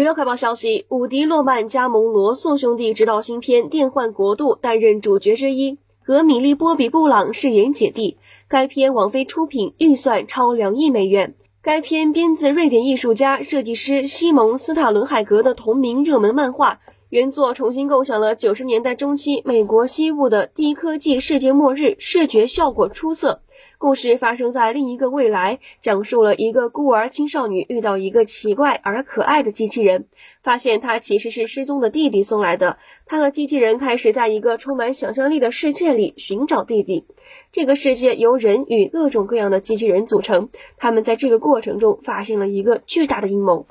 娱乐快报消息：伍迪·洛曼加盟罗素兄弟执导新片《电幻国度》，担任主角之一，和米莉·波比·布朗饰演姐弟。该片网飞出品，预算超两亿美元。该片编自瑞典艺术家、设计师西蒙·斯塔伦海格的同名热门漫画。原作重新构想了九十年代中期美国西部的低科技世界末日，视觉效果出色。故事发生在另一个未来，讲述了一个孤儿青少女遇到一个奇怪而可爱的机器人，发现他其实是失踪的弟弟送来的。他和机器人开始在一个充满想象力的世界里寻找弟弟。这个世界由人与各种各样的机器人组成，他们在这个过程中发现了一个巨大的阴谋。